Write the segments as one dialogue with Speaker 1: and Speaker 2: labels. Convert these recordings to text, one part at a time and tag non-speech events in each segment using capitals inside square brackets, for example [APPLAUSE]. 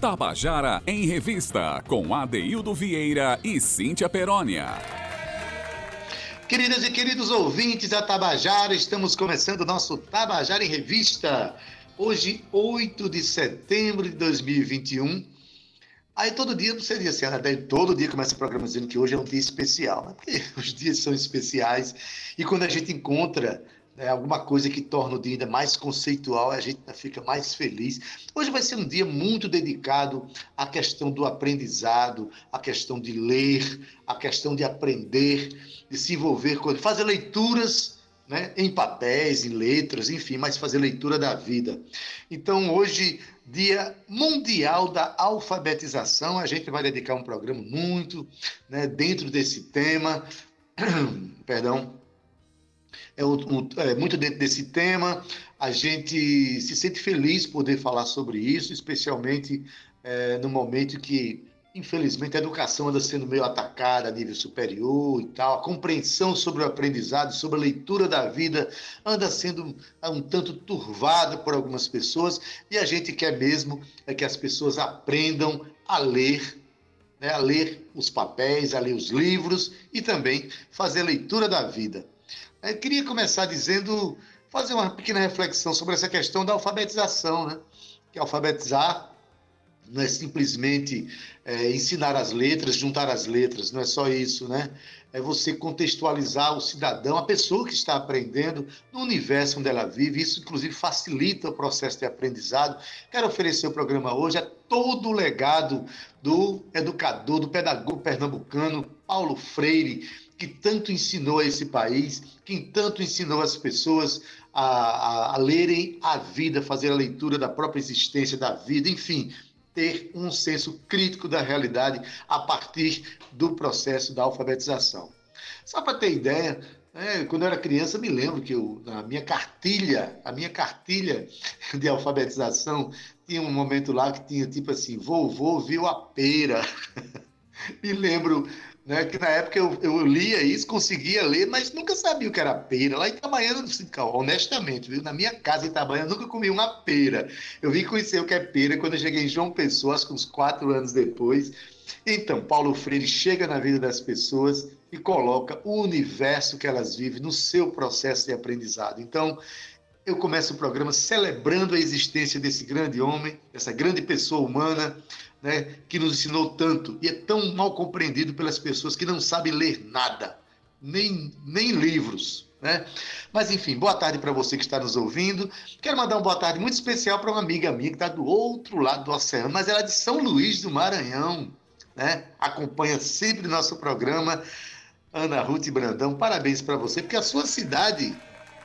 Speaker 1: Tabajara em Revista, com Adeildo Vieira e Cíntia Perónia.
Speaker 2: Queridas e queridos ouvintes da Tabajara, estamos começando o nosso Tabajara em Revista. Hoje, 8 de setembro de 2021. Aí todo dia você diz assim, ah, todo dia começa o programa dizendo que hoje é um dia especial, né? porque os dias são especiais e quando a gente encontra né, alguma coisa que torna o dia ainda mais conceitual, a gente fica mais feliz. Hoje vai ser um dia muito dedicado à questão do aprendizado, à questão de ler, à questão de aprender, de se envolver com fazer leituras né, em papéis, em letras, enfim, mas fazer leitura da vida. Então, hoje, Dia Mundial da Alfabetização, a gente vai dedicar um programa muito né, dentro desse tema. [CLEARS THROAT] Perdão é, um, é, muito dentro desse tema. A gente se sente feliz poder falar sobre isso, especialmente é, no momento que, infelizmente, a educação anda sendo meio atacada a nível superior e tal. A compreensão sobre o aprendizado, sobre a leitura da vida, anda sendo um tanto turvada por algumas pessoas. E a gente quer mesmo é que as pessoas aprendam a ler né, a ler os papéis, a ler os livros e também fazer a leitura da vida. Eu queria começar dizendo, fazer uma pequena reflexão sobre essa questão da alfabetização, né? Que alfabetizar não é simplesmente é, ensinar as letras, juntar as letras, não é só isso, né? É você contextualizar o cidadão, a pessoa que está aprendendo no universo onde ela vive. Isso, inclusive, facilita o processo de aprendizado. Quero oferecer o programa hoje a todo o legado do educador, do pedagogo pernambucano Paulo Freire, que tanto ensinou esse país, que tanto ensinou as pessoas a, a, a lerem a vida, fazer a leitura da própria existência da vida, enfim, ter um senso crítico da realidade a partir do processo da alfabetização. Só para ter ideia, né, quando eu era criança, me lembro que eu, na minha cartilha, a minha cartilha de alfabetização, tinha um momento lá que tinha tipo assim, vovô viu a pera. [LAUGHS] me lembro né? Que na época eu, eu lia isso, conseguia ler, mas nunca sabia o que era pera. Lá em Itabaiana, honestamente, viu? na minha casa em Itabaiana, nunca comi uma pera. Eu vim conhecer o que é pera quando eu cheguei em João Pessoa, acho que uns quatro anos depois. Então, Paulo Freire chega na vida das pessoas e coloca o universo que elas vivem no seu processo de aprendizado. Então, eu começo o programa celebrando a existência desse grande homem, dessa grande pessoa humana, né, que nos ensinou tanto e é tão mal compreendido pelas pessoas que não sabem ler nada, nem, nem livros. Né? Mas enfim, boa tarde para você que está nos ouvindo. Quero mandar uma boa tarde muito especial para uma amiga minha que está do outro lado do oceano, mas ela é de São Luís do Maranhão. Né? Acompanha sempre nosso programa. Ana Ruth Brandão, parabéns para você, porque a sua cidade,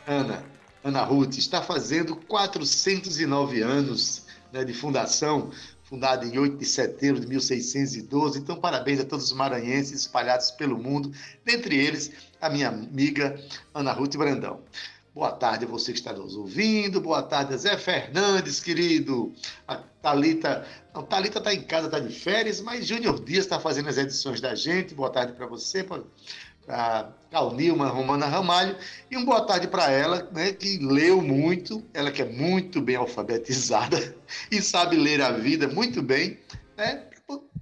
Speaker 2: Ana, Ana Ruth, está fazendo 409 anos né, de fundação fundada em 8 de setembro de 1612. Então, parabéns a todos os maranhenses espalhados pelo mundo, dentre eles a minha amiga Ana Ruth Brandão. Boa tarde a você que está nos ouvindo. Boa tarde a Zé Fernandes, querido. A Thalita. Não, Thalita está em casa, está de férias, mas Júnior Dias está fazendo as edições da gente. Boa tarde para você a Calnilma Romana Ramalho, e uma boa tarde para ela, né, que leu muito, ela que é muito bem alfabetizada [LAUGHS] e sabe ler a vida muito bem, né,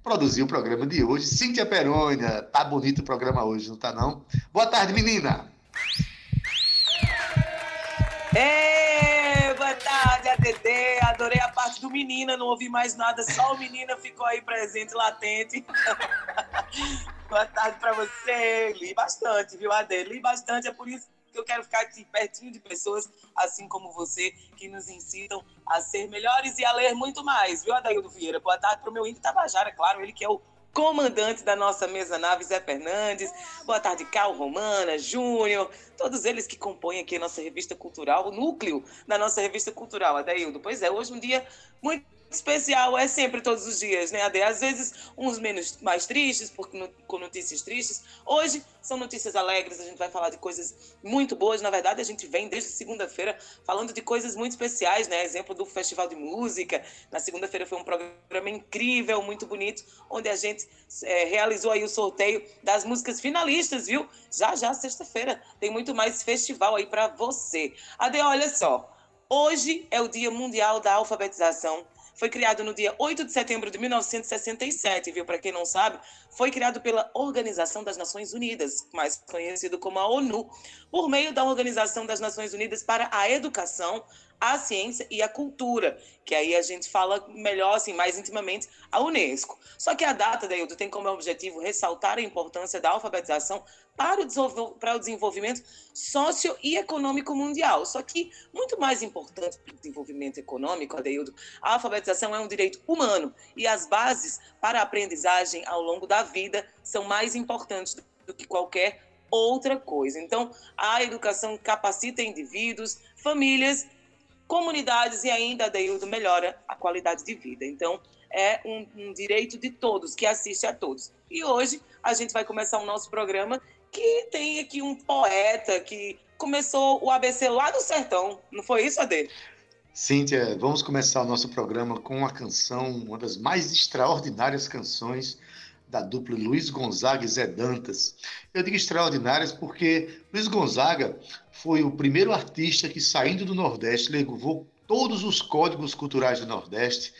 Speaker 2: produziu o programa de hoje. Cíntia Perônia, tá bonito o programa hoje, não tá não? Boa tarde, menina!
Speaker 3: Ei, ADD. Adorei a parte do menina, não ouvi mais nada, só o menina ficou aí presente, latente. [LAUGHS] Boa tarde para você. Li bastante, viu, Ade? Li bastante, é por isso que eu quero ficar aqui pertinho de pessoas assim como você, que nos incitam a ser melhores e a ler muito mais, viu, Adaildo Vieira? Boa tarde para o meu índio Tabajara, claro, ele que é o comandante da nossa mesa nave, Zé Fernandes. Boa tarde, Cal Romana, Júnior, todos eles que compõem aqui a nossa revista cultural, o núcleo da nossa revista cultural, Adaildo. Pois é, hoje um dia muito especial é sempre todos os dias, né, Ade? Às vezes uns menos mais tristes, porque com notícias tristes. Hoje são notícias alegres, a gente vai falar de coisas muito boas. Na verdade, a gente vem desde segunda-feira falando de coisas muito especiais, né? Exemplo do Festival de Música. Na segunda-feira foi um programa incrível, muito bonito, onde a gente é, realizou aí o sorteio das músicas finalistas, viu? Já já sexta-feira tem muito mais festival aí para você. Ade, olha só. Hoje é o Dia Mundial da Alfabetização foi criado no dia 8 de setembro de 1967, viu? Para quem não sabe, foi criado pela Organização das Nações Unidas, mais conhecido como a ONU, por meio da Organização das Nações Unidas para a Educação, a ciência e a cultura, que aí a gente fala melhor, assim, mais intimamente, a Unesco. Só que a data, Deildo, tem como objetivo ressaltar a importância da alfabetização para o, desenvolvimento socio e econômico mundial. Só que, muito mais importante para o desenvolvimento econômico, Adeildo, a alfabetização é um direito humano e as bases para a aprendizagem ao longo da vida são mais importantes do que qualquer outra coisa. Então, a educação capacita indivíduos, famílias comunidades e ainda, Deildo, melhora a qualidade de vida. Então, é um, um, direito de todos, que assiste a todos. E hoje a gente vai começar o nosso programa que tem aqui um poeta que começou o ABC lá do sertão. Não foi isso, Ade?
Speaker 2: Cíntia, vamos começar o nosso programa com uma canção, uma das mais extraordinárias canções da dupla Luiz Gonzaga e Zé Dantas. Eu digo extraordinárias porque Luiz Gonzaga foi o primeiro artista que, saindo do Nordeste, levou todos os códigos culturais do Nordeste,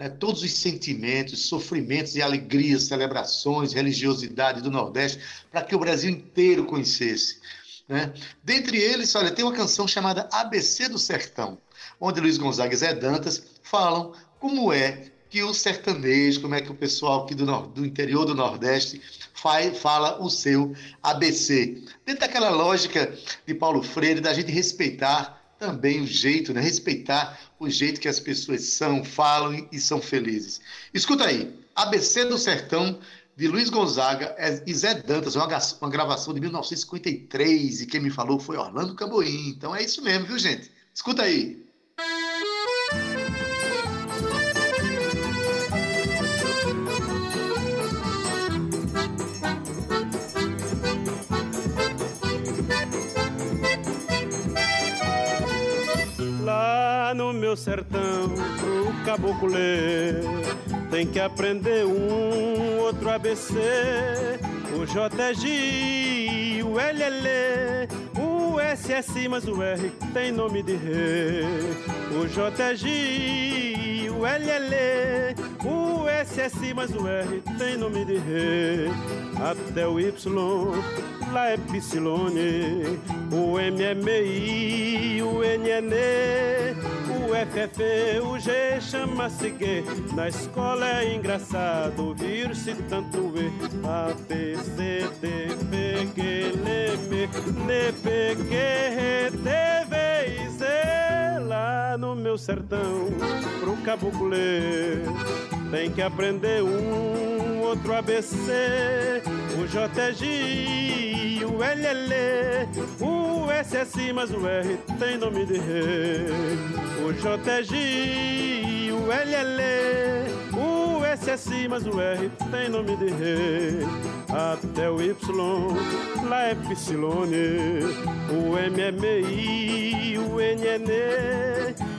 Speaker 2: né, todos os sentimentos, sofrimentos e alegrias, celebrações, religiosidade do Nordeste, para que o Brasil inteiro conhecesse. Né? Dentre eles, olha, tem uma canção chamada ABC do Sertão, onde Luiz Gonzaga e Zé Dantas falam como é que o sertanejo, como é que o pessoal aqui do, do interior do Nordeste faz, fala o seu ABC. Dentro daquela lógica de Paulo Freire, da gente respeitar também o jeito, né? respeitar o jeito que as pessoas são, falam e são felizes. Escuta aí, ABC do Sertão, de Luiz Gonzaga e Zé Dantas, uma, uma gravação de 1953, e quem me falou foi Orlando Camboim. Então é isso mesmo, viu, gente? Escuta aí.
Speaker 4: Meu sertão pro caboclo ler. Tem que aprender um outro ABC, o JG, o LL, o SS, mas o R tem nome de rei. O JG, o LL, o SS, mas o R tem nome de rei. Até o Y, lá é Psilone, o MMI, o NN o FF, o G chama-se G. Na escola é engraçado ouvir-se tanto E. A, B, C, D, P, G, L, M, N, P, Q, R, T, V e Z. Lá no meu sertão, pro caboclo tem que aprender um outro ABC. O JG, o LL, o SS, mas o R tem nome de rei o JG, o LL, o SS, mas o R tem nome de rei. Até o Y, lá é Psilone, o MMI, o NN,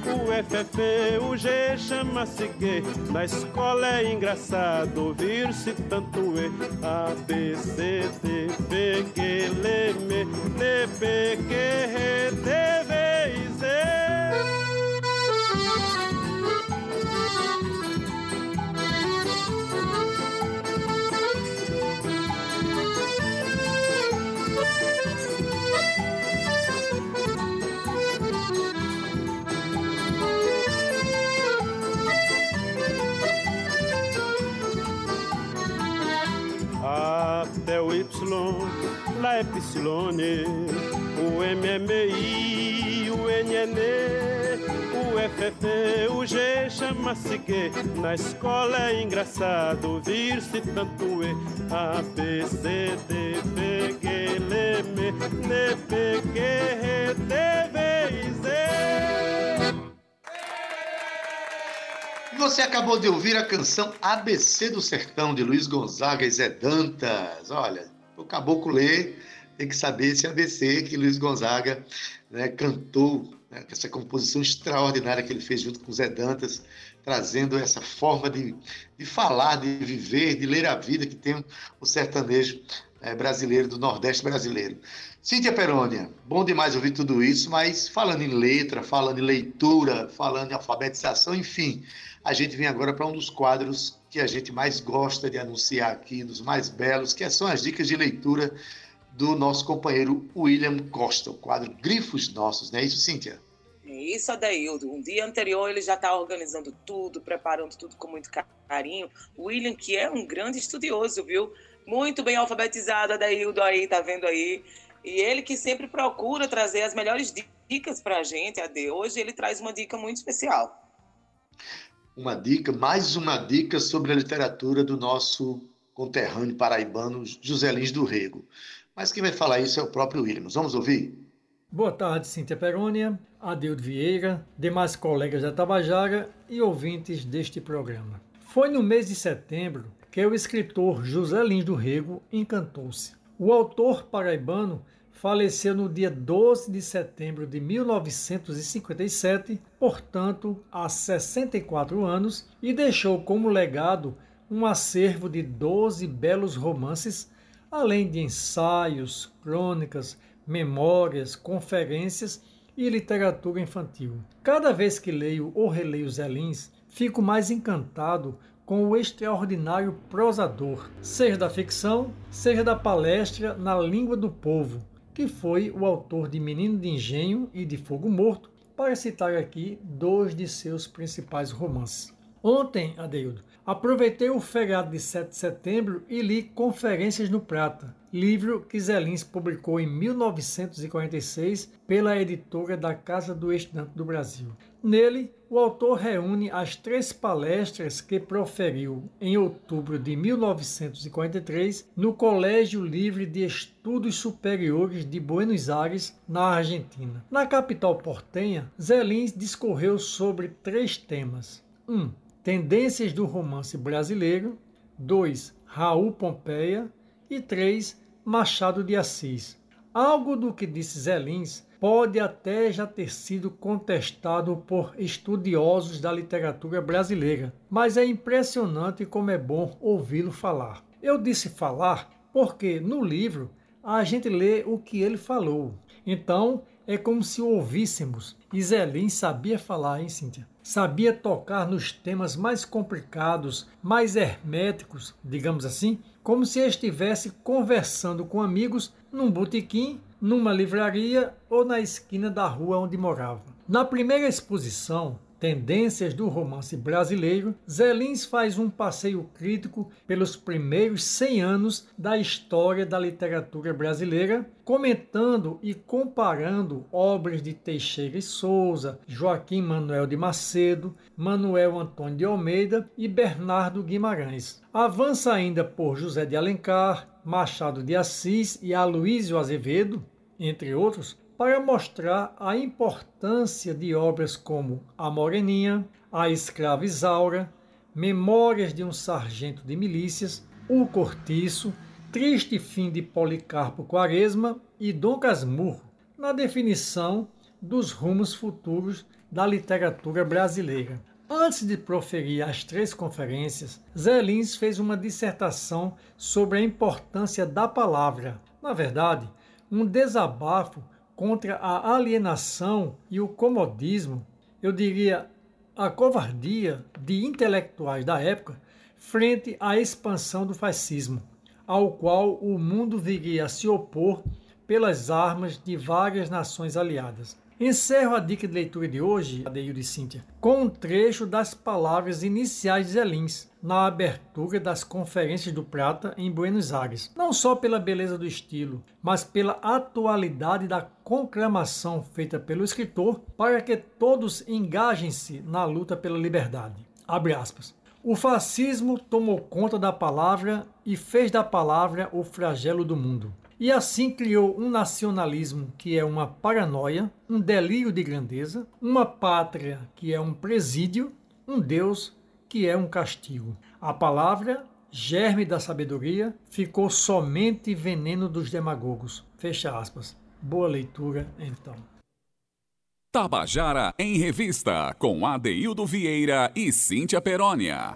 Speaker 4: o FF, o G chama-se G. Na escola é engraçado ouvir-se tanto E. A, B, C, D, P, G, L, M, N, P, Q, R, lá é Psilone, o MMI, o NN, o FF, o G chama-se G. Na escola é engraçado ouvir-se tanto E. A, B, C, D, B, G, L, M, N, P, Q, R, T, V Z.
Speaker 2: Você acabou de ouvir a canção ABC do Sertão, de Luiz Gonzaga e Zé Dantas. Olha, o caboclo lê, tem que saber esse ABC que Luiz Gonzaga né, cantou, né, essa composição extraordinária que ele fez junto com Zé Dantas, trazendo essa forma de, de falar, de viver, de ler a vida que tem o sertanejo é, brasileiro, do Nordeste brasileiro. Cíntia Perônia, bom demais ouvir tudo isso, mas falando em letra, falando em leitura, falando em alfabetização, enfim, a gente vem agora para um dos quadros que a gente mais gosta de anunciar aqui, dos mais belos, que são as dicas de leitura do nosso companheiro William Costa, o quadro Grifos Nossos, não é isso, Cíntia?
Speaker 3: Isso, Adeildo. Um dia anterior ele já está organizando tudo, preparando tudo com muito carinho. William, que é um grande estudioso, viu? Muito bem alfabetizado, Adeildo aí, tá vendo aí? E ele que sempre procura trazer as melhores dicas para a gente, Ade. Hoje ele traz uma dica muito especial.
Speaker 2: Uma dica, mais uma dica sobre a literatura do nosso conterrâneo paraibano José Lins do Rego. Mas quem vai falar isso é o próprio Williams. Vamos ouvir?
Speaker 5: Boa tarde, Cíntia Perônia, Adeudo Vieira, demais colegas da Tabajara e ouvintes deste programa. Foi no mês de setembro que o escritor José Lins do Rego encantou-se. O autor paraibano faleceu no dia 12 de setembro de 1957, portanto, há 64 anos, e deixou como legado um acervo de 12 belos romances, além de ensaios, crônicas, memórias, conferências e literatura infantil. Cada vez que leio ou releio Zé Lins, fico mais encantado com o extraordinário prosador, seja da ficção, seja da palestra na língua do povo, que foi o autor de Menino de Engenho e de Fogo Morto, para citar aqui dois de seus principais romances. Ontem, Adeildo, aproveitei o feriado de 7 de setembro e li Conferências no Prata, livro que Zelins publicou em 1946 pela editora da Casa do Estudante do Brasil. Nele, o autor reúne as três palestras que proferiu em outubro de 1943 no Colégio Livre de Estudos Superiores de Buenos Aires, na Argentina. Na capital portenha, Zelins discorreu sobre três temas. 1. Um, tendências do romance brasileiro. 2. Raul Pompeia. E 3. Machado de Assis. Algo do que disse Zelins pode até já ter sido contestado por estudiosos da literatura brasileira, mas é impressionante como é bom ouvi-lo falar. Eu disse falar porque no livro a gente lê o que ele falou. Então é como se ouvíssemos. E Zelim sabia falar, hein, Cíntia? Sabia tocar nos temas mais complicados, mais herméticos, digamos assim, como se estivesse conversando com amigos num botequim numa livraria ou na esquina da rua onde morava. Na primeira exposição, Tendências do Romance Brasileiro, Zelins faz um passeio crítico pelos primeiros 100 anos da história da literatura brasileira, comentando e comparando obras de Teixeira e Souza, Joaquim Manuel de Macedo, Manuel Antônio de Almeida e Bernardo Guimarães. Avança ainda por José de Alencar, Machado de Assis e Aloísio Azevedo, entre outros, para mostrar a importância de obras como A Moreninha, A Escrava Isaura, Memórias de um Sargento de Milícias, O Cortiço, Triste Fim de Policarpo Quaresma e Dom Casmurro, na definição dos rumos futuros da literatura brasileira. Antes de proferir as três conferências, Zé Lins fez uma dissertação sobre a importância da palavra. Na verdade, um desabafo contra a alienação e o comodismo, eu diria a covardia de intelectuais da época frente à expansão do fascismo, ao qual o mundo viria a se opor pelas armas de várias nações aliadas. Encerro a dica de leitura de hoje, Adeildo e Cíntia, com um trecho das palavras iniciais de Zelins, na abertura das Conferências do Prata em Buenos Aires. Não só pela beleza do estilo, mas pela atualidade da conclamação feita pelo escritor para que todos engajem-se na luta pela liberdade. Abre aspas. O fascismo tomou conta da palavra e fez da palavra o flagelo do mundo e assim criou um nacionalismo que é uma paranoia, um delírio de grandeza, uma pátria que é um presídio, um Deus que é um castigo. A palavra, germe da sabedoria, ficou somente veneno dos demagogos. Fecha aspas. Boa leitura, então.
Speaker 1: Tabajara em Revista, com Adeildo Vieira e Cíntia Perónia.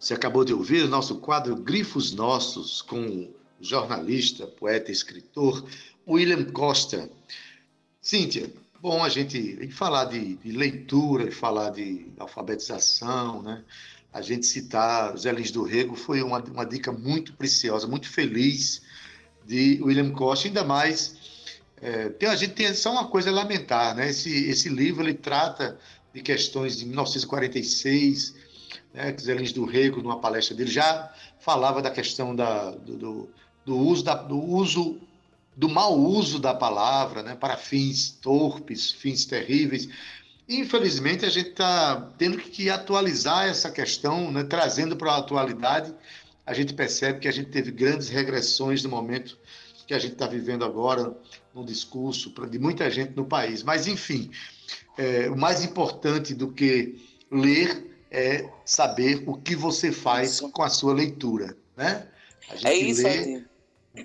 Speaker 2: Você acabou de ouvir o nosso quadro Grifos Nossos, com jornalista, poeta, escritor, William Costa. Cíntia, bom a gente falar de, de leitura, falar de alfabetização, né? A gente citar Zé Lins do Rego foi uma, uma dica muito preciosa, muito feliz de William Costa, ainda mais é, tem, a gente tem só uma coisa a lamentar, né? Esse, esse livro ele trata de questões de 1946, né? Zé Lins do Rego, numa palestra dele, já falava da questão da, do, do, do uso da, do uso do mau uso da palavra, né? Para fins torpes, fins terríveis. Infelizmente, a gente está tendo que atualizar essa questão, né? trazendo para a atualidade. A gente percebe que a gente teve grandes regressões no momento que a gente está vivendo agora, no discurso de muita gente no país. Mas, enfim, é, o mais importante do que ler é saber o que você faz isso. com a sua leitura. Né?
Speaker 3: A gente é isso, lê,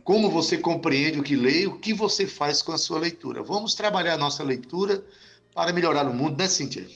Speaker 2: como você compreende o que lê o que você faz com a sua leitura. Vamos trabalhar a nossa leitura para melhorar o mundo, né, Cíntia?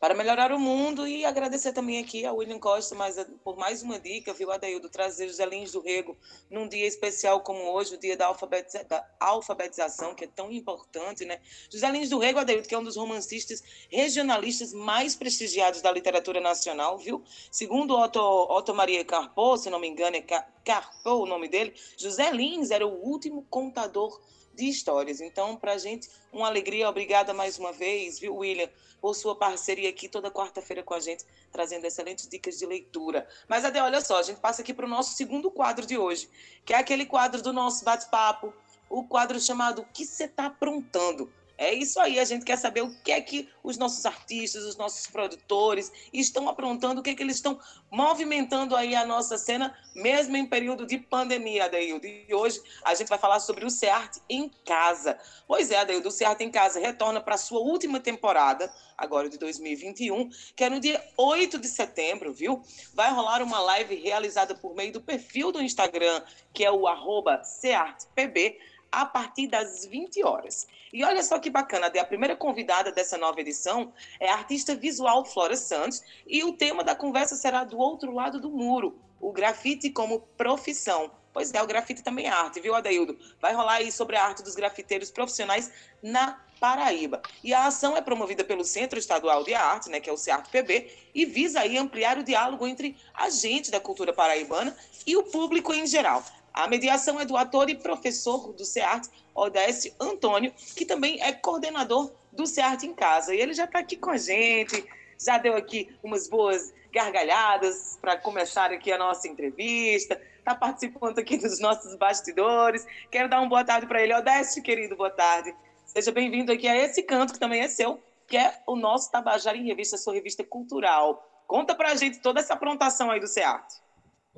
Speaker 3: Para melhorar o mundo e agradecer também aqui a William Costa mais, por mais uma dica, viu, Adaildo, trazer os Zelins do Rego num dia especial como hoje, o dia da, alfabetiza da alfabetização, que é tão importante, né? José Lins do Rego, Adaildo, que é um dos romancistas regionalistas mais prestigiados da literatura nacional, viu? Segundo Otto, Otto Maria Carpo, se não me engano, é Carpo o nome dele, José Lins era o último contador de histórias. Então, para a gente, uma alegria. Obrigada mais uma vez, viu, William, por sua parceria aqui toda quarta-feira com a gente, trazendo excelentes dicas de leitura. Mas, Ade, olha só, a gente passa aqui para o nosso segundo quadro de hoje, que é aquele quadro do nosso bate-papo, o quadro chamado O que você está aprontando? É isso aí, a gente quer saber o que é que os nossos artistas, os nossos produtores estão aprontando, o que é que eles estão movimentando aí a nossa cena, mesmo em período de pandemia, Adeildo. E hoje a gente vai falar sobre o CEART em casa. Pois é, Adeildo, o CEART em casa retorna para a sua última temporada, agora de 2021, que é no dia 8 de setembro, viu? Vai rolar uma live realizada por meio do perfil do Instagram, que é o arroba CEARTPB, a partir das 20 horas. E olha só que bacana, a primeira convidada dessa nova edição é a artista visual Flora Santos, e o tema da conversa será do outro lado do muro, o grafite como profissão. Pois é, o grafite também é arte, viu, Adaildo? Vai rolar aí sobre a arte dos grafiteiros profissionais na Paraíba. E a ação é promovida pelo Centro Estadual de Arte, né, que é o CEART-PB, e visa aí ampliar o diálogo entre a gente da cultura paraibana e o público em geral. A mediação é do ator e professor do SEART, Odécio Antônio, que também é coordenador do SEART em Casa. E ele já está aqui com a gente, já deu aqui umas boas gargalhadas para começar aqui a nossa entrevista, está participando aqui dos nossos bastidores. Quero dar uma boa tarde para ele. Odécio, querido, boa tarde. Seja bem-vindo aqui a esse canto que também é seu, que é o nosso Tabajara em Revista, sua revista cultural. Conta para a gente toda essa aprontação aí do SEART.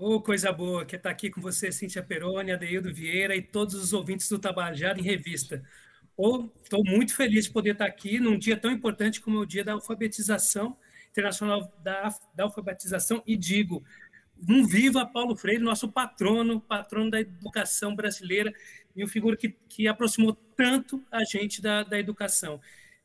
Speaker 6: Ô, oh, coisa boa que está aqui com você, Cíntia Peroni, Adeildo Vieira e todos os ouvintes do Tabajara em Revista. Estou oh, muito feliz de poder estar tá aqui num dia tão importante como é o dia da alfabetização, internacional da, da alfabetização, e digo, um viva Paulo Freire, nosso patrono, patrono da educação brasileira, e uma figura que, que aproximou tanto a gente da, da educação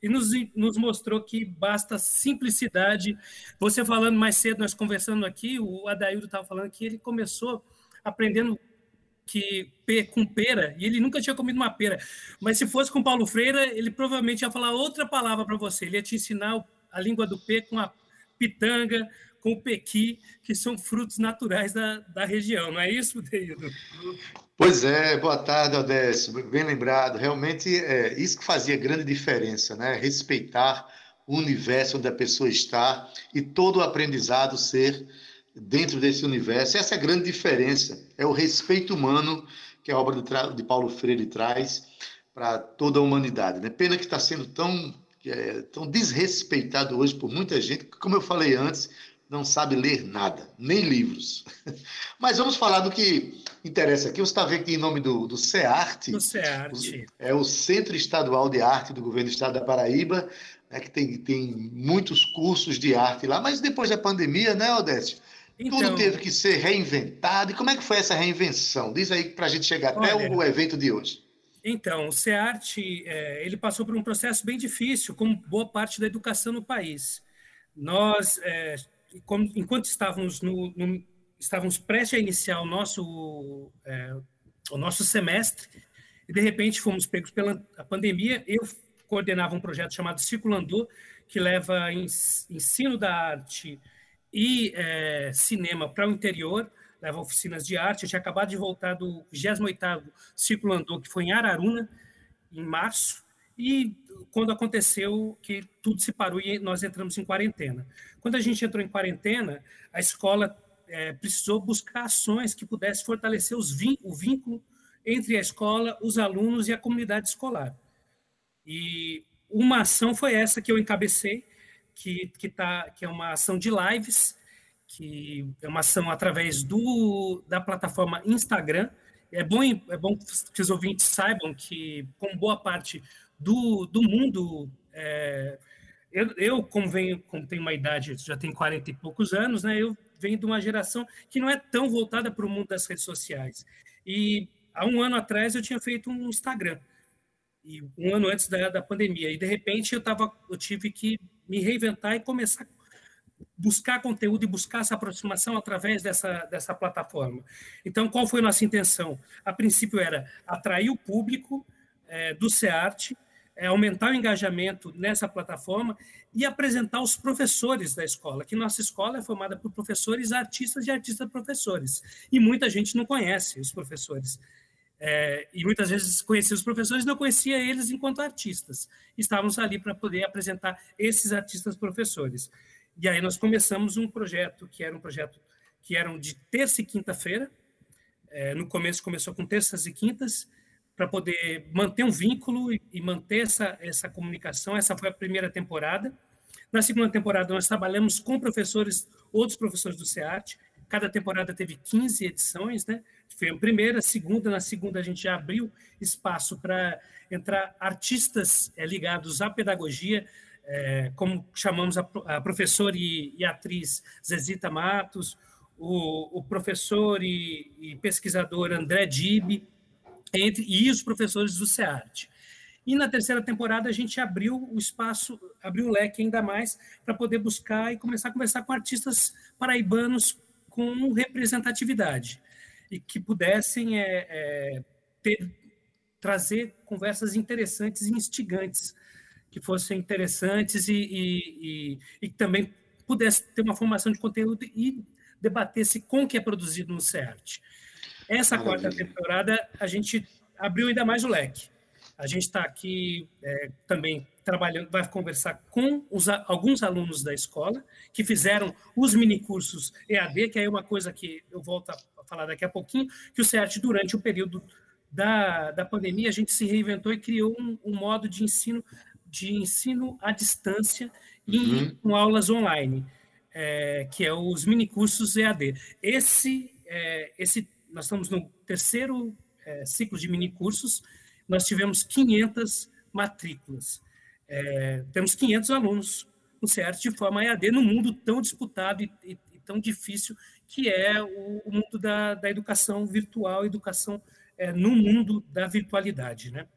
Speaker 6: e nos, nos mostrou que basta simplicidade. Você falando mais cedo, nós conversando aqui, o Adaildo estava falando que ele começou aprendendo que com pera, e ele nunca tinha comido uma pera. Mas se fosse com Paulo Freire, ele provavelmente ia falar outra palavra para você. Ele ia te ensinar a língua do P com a pitanga, com o pequi, que são frutos naturais da, da região, não é isso, Deildo?
Speaker 2: Pois é, boa tarde, Odécio, bem lembrado. Realmente é isso que fazia grande diferença, né? Respeitar o universo onde a pessoa está e todo o aprendizado ser dentro desse universo. Essa é a grande diferença, é o respeito humano que a obra de Paulo Freire traz para toda a humanidade. Né? Pena que está sendo tão, é, tão desrespeitado hoje por muita gente, como eu falei antes, não sabe ler nada, nem livros. [LAUGHS] Mas vamos falar do que interessa aqui. Você está vendo aqui em nome do, do CEART.
Speaker 6: Do CEART.
Speaker 2: É o Centro Estadual de Arte do Governo do Estado da Paraíba, né, que tem, tem muitos cursos de arte lá. Mas depois da pandemia, né, Odécio? Então, Tudo teve que ser reinventado. E como é que foi essa reinvenção? Diz aí para a gente chegar olha, até o, o evento de hoje.
Speaker 6: Então, o CEART é, ele passou por um processo bem difícil, como boa parte da educação no país. Nós é, como, enquanto estávamos, no, no, estávamos prestes a iniciar o nosso é, o nosso semestre, e de repente fomos pegos pela pandemia. Eu coordenava um projeto chamado Circulandô, que leva ensino da arte e é, cinema para o interior, leva oficinas de arte. Eu tinha acabado de voltar do 28º Circulandô, que foi em Araruna, em março, e quando aconteceu que tudo se parou e nós entramos em quarentena. Quando a gente entrou em quarentena, a escola é, precisou buscar ações que pudessem fortalecer os o vínculo entre a escola, os alunos e a comunidade escolar. E uma ação foi essa que eu encabecei, que, que, tá, que é uma ação de lives, que é uma ação através do, da plataforma Instagram. É bom, é bom que os ouvintes saibam que, com boa parte do, do mundo, é, eu, eu, como venho, como tenho uma idade, já tenho 40 e poucos anos, né, eu venho de uma geração que não é tão voltada para o mundo das redes sociais. E há um ano atrás eu tinha feito um Instagram, e um ano antes da, da pandemia, e de repente eu, tava, eu tive que me reinventar e começar a buscar conteúdo e buscar essa aproximação através dessa, dessa plataforma. Então, qual foi a nossa intenção? A princípio era atrair o público é, do SEART, é, aumentar o engajamento nessa plataforma e apresentar os professores da escola, que nossa escola é formada por professores artistas e artistas professores. E muita gente não conhece os professores. É, e muitas vezes conhecia os professores não conhecia eles enquanto artistas. Estávamos ali para poder apresentar esses artistas professores. E aí nós começamos um projeto que era um projeto que eram de terça e quinta-feira. É, no começo começou com terças e quintas, para poder manter um vínculo e, manter essa, essa comunicação. Essa foi a primeira temporada. Na segunda temporada, nós trabalhamos com professores, outros professores do SEAT. Cada temporada teve 15 edições, né? Foi a primeira, a segunda. Na segunda, a gente já abriu espaço para entrar artistas é, ligados à pedagogia, é, como chamamos a, a professora e, e, atriz Zezita Matos, o, o professor e, e pesquisador André Dibe, entre e os professores do SEART. E na terceira temporada a gente abriu o espaço, abriu o leque ainda mais para poder buscar e começar a conversar com artistas paraibanos com representatividade e que pudessem é, é, ter, trazer conversas interessantes e instigantes, que fossem interessantes e, e, e, e também pudesse ter uma formação de conteúdo e debater-se com o que é produzido no CERT. Essa Maravilha. quarta temporada, a gente abriu ainda mais o leque. A gente está aqui é, também trabalhando, vai conversar com os, alguns alunos da escola que fizeram os minicursos EAD, que é uma coisa que eu volto a falar daqui a pouquinho, que o CERT, durante o período da, da pandemia, a gente se reinventou e criou um, um modo de ensino de ensino à distância e uhum. com aulas online, é, que é os minicursos EAD. Esse, é, esse nós estamos no terceiro é, ciclo de mini cursos, nós tivemos 500 matrículas. É, temos 500 alunos no CERT de forma EAD no mundo tão disputado e, e, e tão difícil que é o, o mundo da, da, educação virtual, educação é, no mundo da virtualidade, né?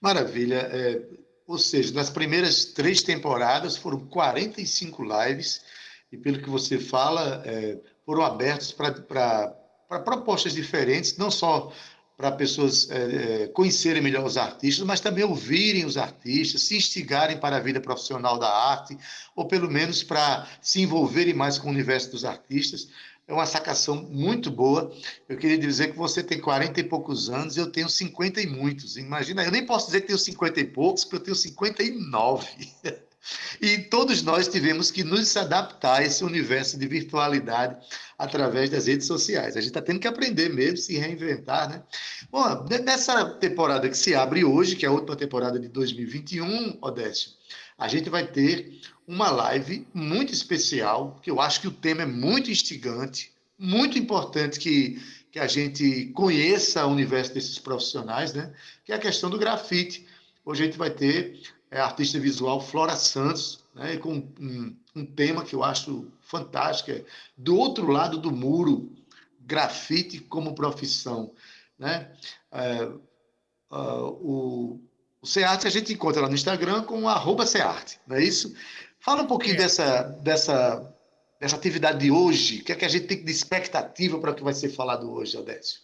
Speaker 2: Maravilha. É, ou seja, nas primeiras três temporadas foram 45 lives e pelo que você fala, é, foram abertos para para propostas diferentes, não só para pessoas é, conhecerem melhor os artistas, mas também ouvirem os artistas, se instigarem para a vida profissional da arte, ou pelo menos para se envolverem mais com o universo dos artistas. É uma sacação muito boa. Eu queria dizer que você tem 40 e poucos anos, eu tenho 50 e muitos. Imagina, eu nem posso dizer que tenho 50 e poucos, porque eu tenho 59. [LAUGHS] E todos nós tivemos que nos adaptar a esse universo de virtualidade através das redes sociais. A gente está tendo que aprender mesmo, se reinventar, né? Bom, nessa temporada que se abre hoje, que é a última temporada de 2021, Odécio, a gente vai ter uma live muito especial, que eu acho que o tema é muito instigante, muito importante que, que a gente conheça o universo desses profissionais, né? Que é a questão do grafite. Hoje a gente vai ter é a artista visual Flora Santos, né, com um, um, tema que eu acho fantástico, é do outro lado do muro, grafite como profissão. Né? É, uh, o, o Cearte a gente encontra lá no Instagram com arroba Cearte, não é isso? Fala um pouquinho é. dessa, dessa, dessa atividade de hoje, o que é que a gente tem de expectativa para o que vai ser falado hoje, Odécio?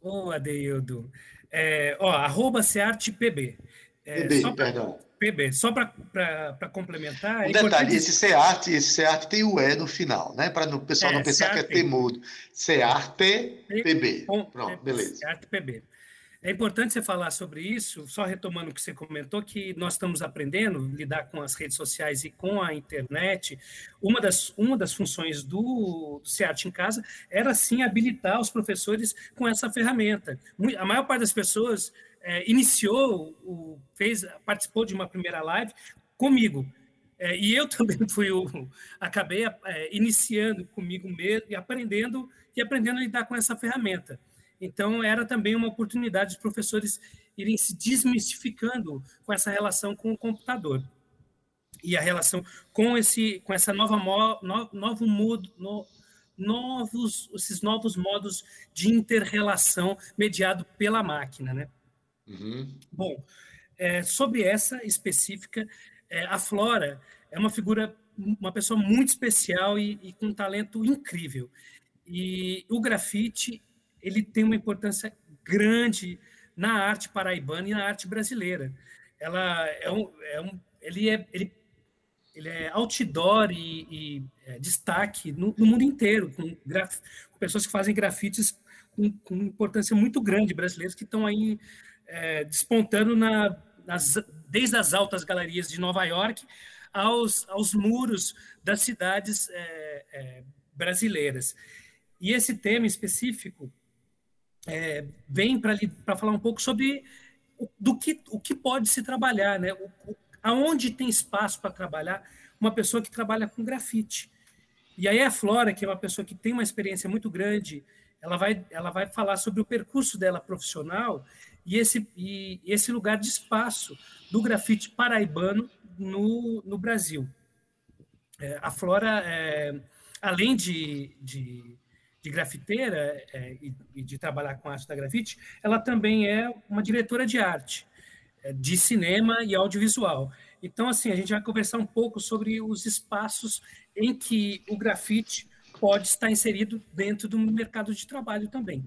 Speaker 6: Ô, oh, Adeildo. É, ó, arroba Seartepb.
Speaker 2: É, PB, pra, perdão.
Speaker 6: PB. Só para complementar.
Speaker 2: Um é detalhe: esse SEART, esse SEART tem o E no final, né? Para o pessoal é, não pensar que é temudo. SEART PB. Pronto, beleza.
Speaker 6: SEART PB. É importante você falar sobre isso, só retomando o que você comentou, que nós estamos aprendendo a lidar com as redes sociais e com a internet. Uma das, uma das funções do, do SEAT em casa era, sim, habilitar os professores com essa ferramenta. A maior parte das pessoas é, iniciou, o, fez, participou de uma primeira live comigo. É, e eu [LAUGHS] também fui o, acabei é, iniciando comigo mesmo e aprendendo e aprendendo a lidar com essa ferramenta. Então, era também uma oportunidade de professores irem se desmistificando com essa relação com o computador e a relação com esse com essa nova mo, no, novo modo no, novos esses novos modos de interrelação mediado pela máquina, né? Uhum. Bom, é, sobre essa específica, é, a Flora é uma figura, uma pessoa muito especial e, e com um talento incrível. E o grafite ele tem uma importância grande na arte paraibana e na arte brasileira. Ela é um, é um ele é ele, ele é outdoor e, e é, destaque no, no, mundo inteiro, com, graf, com, pessoas que fazem grafites com, com, importância muito grande, brasileiros que estão aí é, despontando na, nas, desde as altas galerias de Nova York aos, aos muros das cidades é, é brasileiras. E esse tema específico é, vem para falar um pouco sobre o, do que, o que pode se trabalhar, né? O, o, aonde tem espaço para trabalhar uma pessoa que trabalha com grafite. E aí a Flora, que é uma pessoa que tem uma experiência muito grande, ela vai, ela vai falar sobre o percurso dela profissional e esse, e esse lugar de espaço do grafite paraibano no, no Brasil. É, a Flora, é, além de, de de grafiteira é, e, e, de trabalhar com arte da grafite, ela também é uma diretora de arte, é, de cinema e audiovisual. Então, assim, a gente vai conversar um pouco sobre os espaços em que o grafite pode estar inserido dentro do mercado de trabalho também.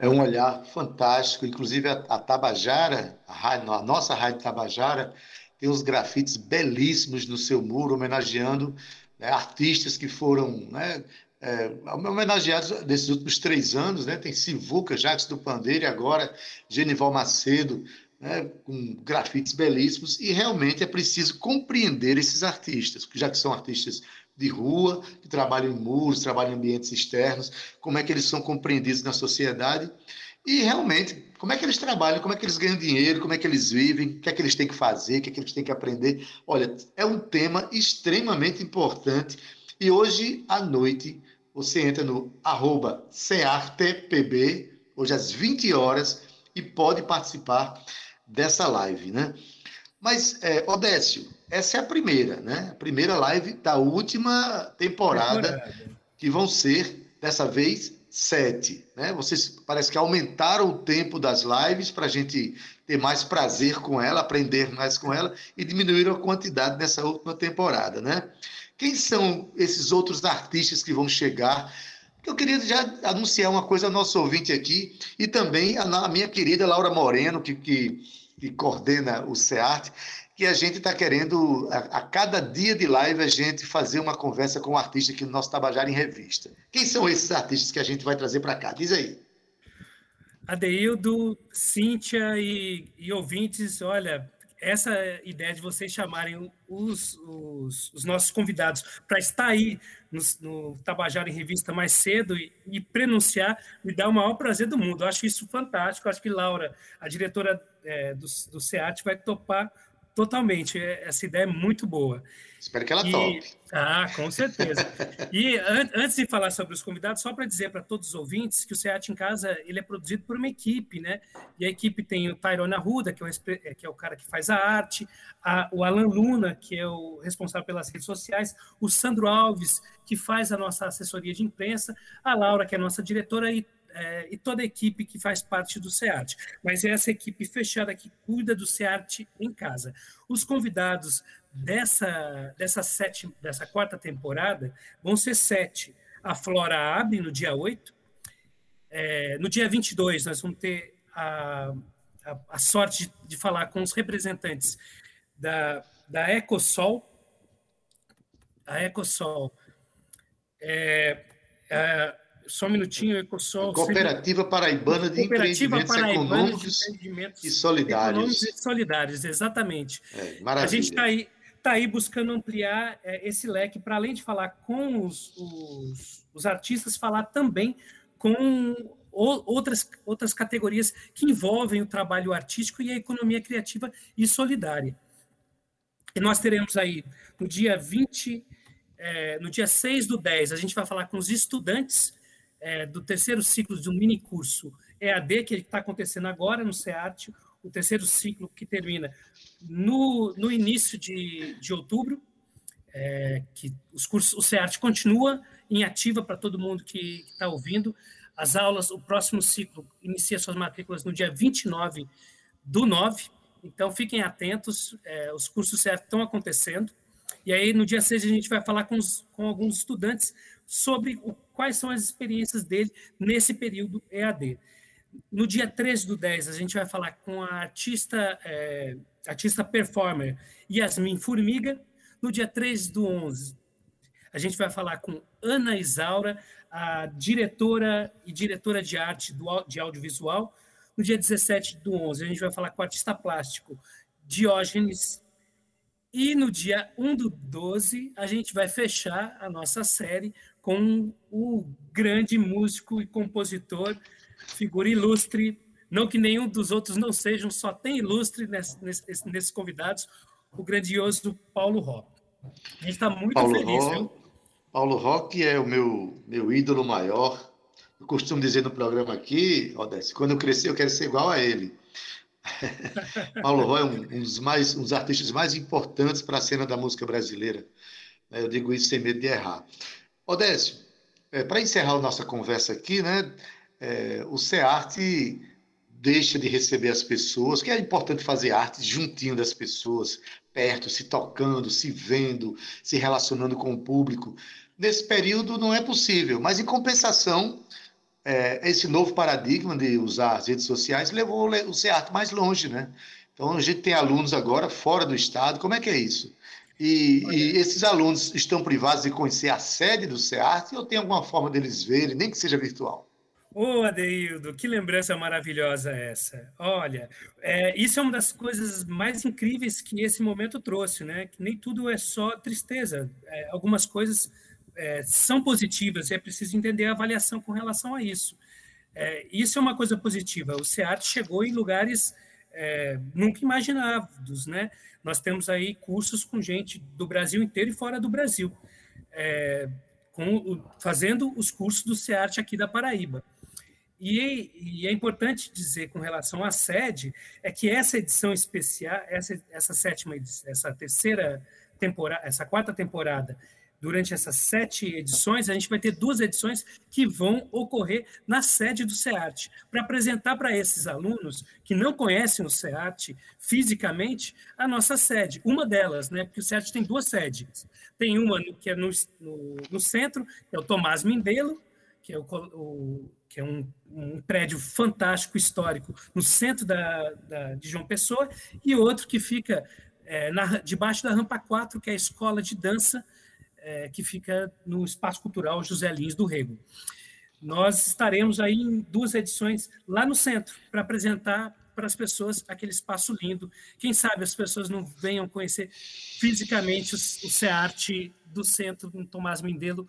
Speaker 2: É um olhar fantástico. Inclusive, a, a Tabajara, a, a nossa rádio Tabajara, tem uns grafites belíssimos no seu muro, homenageando né, artistas que foram né, é, homenageados desses últimos três anos, né? Tem Sivuca, Jacques do Pandeiro e agora Genival Macedo, né? com grafites belíssimos, e realmente é preciso compreender esses artistas, já que são artistas de rua, que trabalham em muros, trabalham em ambientes externos, como é que eles são compreendidos na sociedade e realmente como é que eles trabalham, como é que eles ganham dinheiro, como é que eles vivem, o que é que eles têm que fazer, o que é que eles têm que aprender. Olha, é um tema extremamente importante e hoje à noite você entra no arroba hoje às 20 horas, e pode participar dessa live, né? Mas, é, Odécio, essa é a primeira, né? A primeira live da última temporada, temporada. que vão ser, dessa vez, sete. Né? Vocês parece que aumentaram o tempo das lives para a gente ter mais prazer com ela, aprender mais com ela, e diminuíram a quantidade nessa última temporada, né? Quem são esses outros artistas que vão chegar? Eu queria já anunciar uma coisa ao nosso ouvinte aqui e também a, minha querida Laura Moreno, que, que, que coordena o SEART, que a gente está querendo, a, a, cada dia de live, a gente fazer uma conversa com um artista aqui no nosso Tabajara em Revista. Quem são esses artistas que a gente vai trazer para cá? Diz aí.
Speaker 6: Adeildo, Cíntia e, e ouvintes, olha, essa ideia de vocês chamarem os, os, os nossos convidados para estar aí no, no Tabajara em Revista mais cedo e, e prenunciar me dá o maior prazer do mundo. Eu acho isso fantástico. Eu acho que Laura, a diretora é, do, do SEAT, vai topar totalmente. É, essa ideia é muito boa.
Speaker 2: Espero que ela e... tope.
Speaker 6: Ah, com certeza. [LAUGHS] e an antes de falar sobre os convidados, só para dizer para todos os ouvintes que o SEAT em Casa ele é produzido por uma equipe, né? E a equipe tem o Tyrone Arruda, que é o, é, que é o cara que faz a arte, a, o Alan Luna, que é o responsável pelas redes sociais, o Sandro Alves, que faz a nossa assessoria de imprensa, a Laura, que é a nossa diretora, e é, e toda a equipe que faz parte do SEART. Mas é essa equipe fechada que cuida do SEART em casa. Os convidados dessa, dessa, sete, dessa quarta temporada vão ser sete. A Flora Abe, no dia 8, É, no dia 22, nós vamos ter a, a, a sorte de, de, falar com os representantes da, da Ecosol. A Ecosol é, é, só um minutinho, Ecosol.
Speaker 2: Cooperativa Paraibana de Cooperativa Empreendimentos Paraibana Econômicos de Empreendimentos e Solidários. Econômicos e
Speaker 6: solidários, exatamente. É, a gente está aí, tá aí buscando ampliar é, esse leque, para além de falar com os, os, os artistas, falar também com outras, outras categorias que envolvem o trabalho artístico e a economia criativa e solidária. E nós teremos aí, no dia 20, é, no dia 6 do 10, a gente vai falar com os estudantes é, do terceiro ciclo de um mini curso EAD, que está acontecendo agora no SEART, o terceiro ciclo que termina no, no início de, de outubro, é, que os cursos, o SEART continua em ativa para todo mundo que está ouvindo. As aulas, o próximo ciclo inicia suas matrículas no dia 29 do 9, então fiquem atentos, é, os cursos certos estão acontecendo. E aí, no dia 6, a gente vai falar com, os, com alguns estudantes sobre o, quais são as experiências dele nesse período EAD. No dia 13 do 10, a gente vai falar com a artista, é, artista performer Yasmin Formiga. No dia 13 do 11, a gente vai falar com Ana Isaura, a diretora e diretora de arte do, de audiovisual. No dia 17 do 11, a gente vai falar com o artista plástico Diógenes. E no dia 1 do 12, a gente vai fechar a nossa série com o grande músico e compositor, figura ilustre, não que nenhum dos outros não sejam, só tem ilustre nesses, nesses convidados, o grandioso Paulo Ró. A gente está muito Paulo feliz, Ró, viu?
Speaker 2: Paulo Roque é o meu, meu ídolo maior. Eu costumo dizer no programa aqui, Odesse, quando eu crescer eu quero ser igual a ele. [LAUGHS] Paulo Ró é um, um, dos mais, um dos artistas mais importantes para a cena da música brasileira. Eu digo isso sem medo de errar. Odécio, é, para encerrar a nossa conversa aqui, né, é, o SEARTE deixa de receber as pessoas, que é importante fazer arte juntinho das pessoas, perto, se tocando, se vendo, se relacionando com o público. Nesse período não é possível, mas em compensação, é, esse novo paradigma de usar as redes sociais levou o SEARTE mais longe, né? Então a gente tem alunos agora fora do estado, como é que é isso? E, e, esses alunos estão privados de conhecer a sede do SEART ou tem alguma forma deles verem, nem que seja virtual?
Speaker 6: Ô, Adeildo, que lembrança maravilhosa essa. Olha, é, isso é uma das coisas mais incríveis que esse momento trouxe, né? Que nem tudo é só tristeza. É, algumas coisas é, são positivas e é preciso entender a avaliação com relação a isso. É, isso é uma coisa positiva. O SEART chegou em lugares é, nunca imaginados, né? Nós temos aí cursos com gente do Brasil inteiro e fora do Brasil, é, com, fazendo os cursos do SEART aqui da Paraíba. E, e, é importante dizer com relação à sede, é que essa edição especial, essa, essa sétima, essa terceira temporada, essa quarta temporada durante essas sete edições, a gente vai ter duas edições que vão ocorrer na sede do SEART, para apresentar para esses alunos que não conhecem o SEART fisicamente a nossa sede. Uma delas, né, porque o SEART tem duas sedes. Tem uma que é no, no, no centro, que é o Tomás Mindelo, que é, o, o que é um, um, prédio fantástico histórico no centro da, da, de João Pessoa, e outro que fica é, na, debaixo da Rampa 4, que é a escola de dança é, que fica no Espaço Cultural José Lins do Rego. Nós estaremos aí em duas edições lá no centro para apresentar para as pessoas aquele espaço lindo. Quem sabe as pessoas não venham conhecer fisicamente o, o do centro do Tomás Mindelo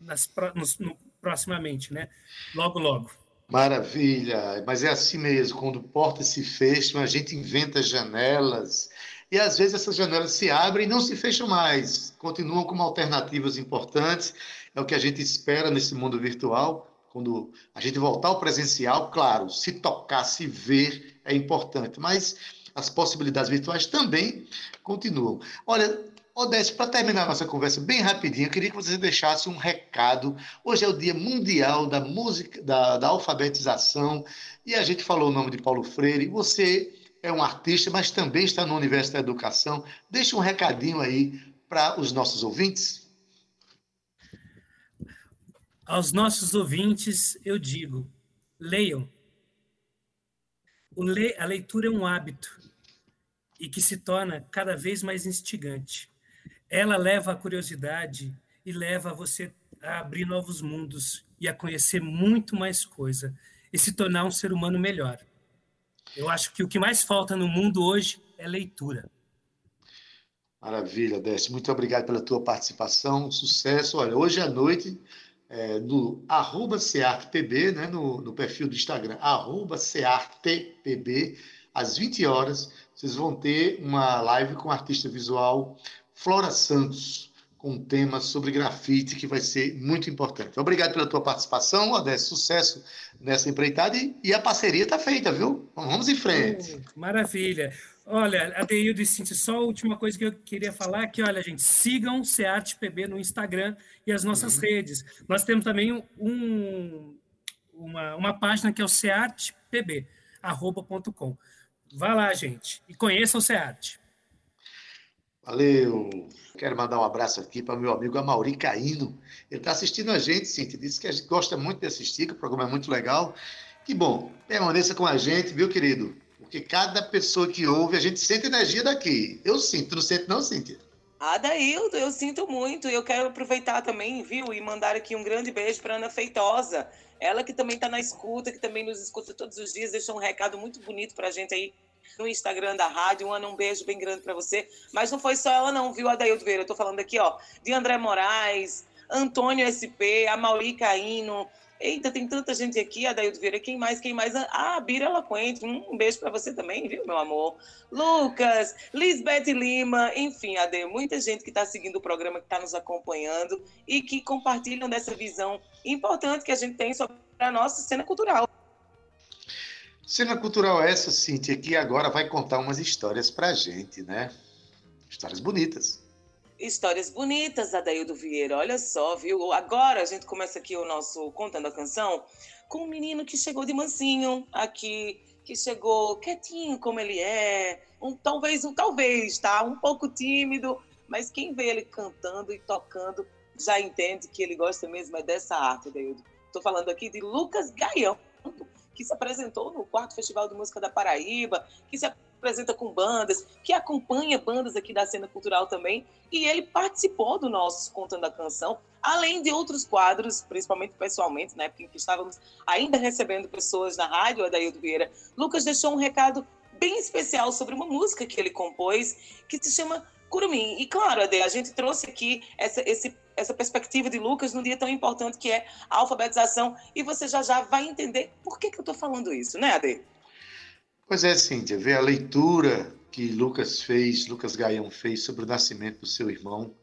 Speaker 6: nas, no, no, proximamente, né? Logo, logo.
Speaker 2: Maravilha, mas é assim mesmo, quando portas se fecham, a gente inventa janelas, e às vezes essas janelas se abrem e não se fecham mais, continuam como alternativas importantes. É o que a gente espera nesse mundo virtual. Quando a gente voltar ao presencial, claro, se tocar, se ver é importante, mas as possibilidades virtuais também continuam. Olha, Odete, para terminar nossa conversa bem rapidinho, eu queria que você deixasse um recado. Hoje é o Dia Mundial da Música, da, da Alfabetização, e a gente falou o nome de Paulo Freire. Você é um artista, mas também está no universo da educação. Deixa um recadinho aí para os nossos ouvintes.
Speaker 6: Aos nossos ouvintes, eu digo: leiam. a leitura é um hábito e que se torna cada vez mais instigante. Ela leva a curiosidade e leva você a abrir novos mundos e a conhecer muito mais coisa e se tornar um ser humano melhor. Eu acho que o que mais falta no mundo hoje é leitura.
Speaker 2: Maravilha, Décio. Muito obrigado pela tua participação. Sucesso. Olha, hoje à noite, é, no arroba CEARTPB, né, no, no perfil do Instagram, arroba CEARTPB, às 20 horas, vocês vão ter uma live com a artista visual Flora Santos, com um tema sobre grafite que vai ser muito importante. Obrigado pela tua participação, Odessa. Sucesso nessa empreitada e, e a parceria está feita, viu? Vamos em frente.
Speaker 6: Maravilha. Olha, Adeildo e Cintia, só a última coisa que eu queria falar é que, olha, gente, sigam CEARTPB no Instagram e as nossas uhum. redes. Nós temos também um, uma, uma página que é o ceartpb.com. Vá lá, gente, e conheça o SEART.
Speaker 2: Valeu! Quero mandar um abraço aqui para meu amigo Amauri Caíno. Ele está assistindo a gente, Cintia. Disse que a gente gosta muito de assistir, que o programa é muito legal. Que bom, permaneça com a gente, viu, querido? Porque cada pessoa que ouve, a gente sente energia daqui. Eu sinto, não sente não, Cíntia?
Speaker 3: Adaildo, eu sinto muito. Eu quero aproveitar também, viu, e mandar aqui um grande beijo para Ana Feitosa. Ela que também está na escuta, que também nos escuta todos os dias, deixou um recado muito bonito para a gente aí no Instagram da rádio. Ana, um beijo bem grande para você. Mas não foi só ela não, viu, Adaildo Vieira? Eu estou falando aqui, ó, de André Moraes, Antônio SP, a Mauri Caíno, Eita, tem tanta gente aqui, Adaildo Vieira. Quem mais? Quem mais? Ah, Bira Lacoente. Um beijo para você também, viu, meu amor? Lucas, Lisbeth Lima, enfim, Ade, muita gente que está seguindo o programa, que está nos acompanhando e que compartilham dessa visão importante que a gente tem sobre a nossa cena cultural.
Speaker 2: Cena cultural essa, Cintia, que agora vai contar umas histórias para a gente, né? Histórias bonitas.
Speaker 3: Histórias bonitas, Adaildo Vieira. Olha só, viu? Agora a gente começa aqui o nosso Contando a Canção com um menino que chegou de mansinho aqui, que chegou quietinho como ele é, um talvez, um talvez, tá? Um pouco tímido, mas quem vê ele cantando e tocando já entende que ele gosta mesmo é dessa arte, Adaildo. Estou falando aqui de Lucas Gaião, que se apresentou no quarto Festival de Música da Paraíba, que se apresenta com bandas, que acompanha bandas aqui da cena cultural também, e ele participou do nosso Contando a Canção, além de outros quadros, principalmente pessoalmente, na época em que estávamos ainda recebendo pessoas na rádio, Adaildo Vieira. Lucas deixou um recado bem especial sobre uma música que ele compôs, que se chama Curumim. E claro, Ade, a gente trouxe aqui essa, esse, essa perspectiva de Lucas num dia tão importante que é a alfabetização, e você já já vai entender por que, que eu estou falando isso, né, Ade?
Speaker 2: Pois é, Cíntia, ver a leitura que Lucas fez, Lucas Gaião fez sobre o nascimento do seu irmão,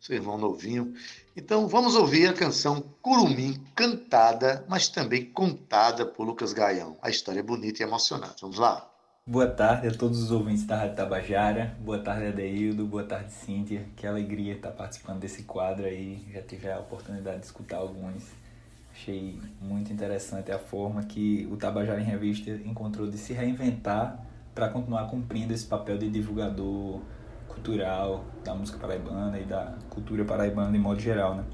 Speaker 2: seu irmão novinho. Então, vamos ouvir a canção Curumim, cantada, mas também contada por Lucas Gaião. A história é bonita e emocionante. Vamos lá?
Speaker 7: Boa tarde a todos os ouvintes da Rádio Tabajara. Boa tarde, Adeildo. Boa tarde, Cíntia. Que alegria estar participando desse quadro aí. Já tive a oportunidade de escutar alguns Achei muito interessante a forma que o Tabajara em Revista encontrou de se reinventar para continuar cumprindo esse papel de divulgador cultural da música paraibana e da cultura paraibana de modo geral, né?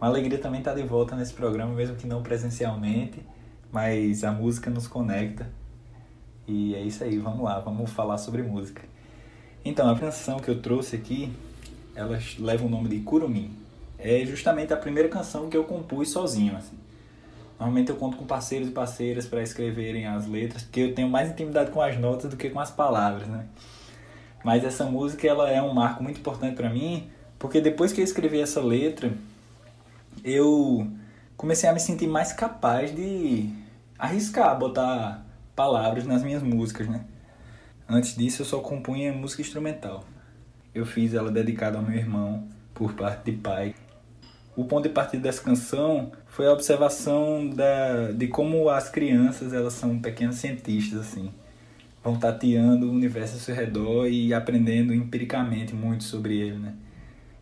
Speaker 7: Uma alegria também estar de volta nesse programa, mesmo que não presencialmente, mas a música nos conecta. E é isso aí, vamos lá, vamos falar sobre música. Então, a canção que eu trouxe aqui, ela leva o nome de Curumim é justamente a primeira canção que eu compus sozinho. Assim. Normalmente eu conto com parceiros e parceiras para escreverem as letras, porque eu tenho mais intimidade com as notas do que com as palavras, né? Mas essa música ela é um marco muito importante para mim, porque depois que eu escrevi essa letra, eu comecei a me sentir mais capaz de arriscar, botar palavras nas minhas músicas, né? Antes disso eu só compunha música instrumental. Eu fiz ela dedicada ao meu irmão por parte de pai. O ponto de partida dessa canção foi a observação da, de como as crianças elas são pequenos cientistas assim, vão tateando o universo ao seu redor e aprendendo empiricamente muito sobre ele, né?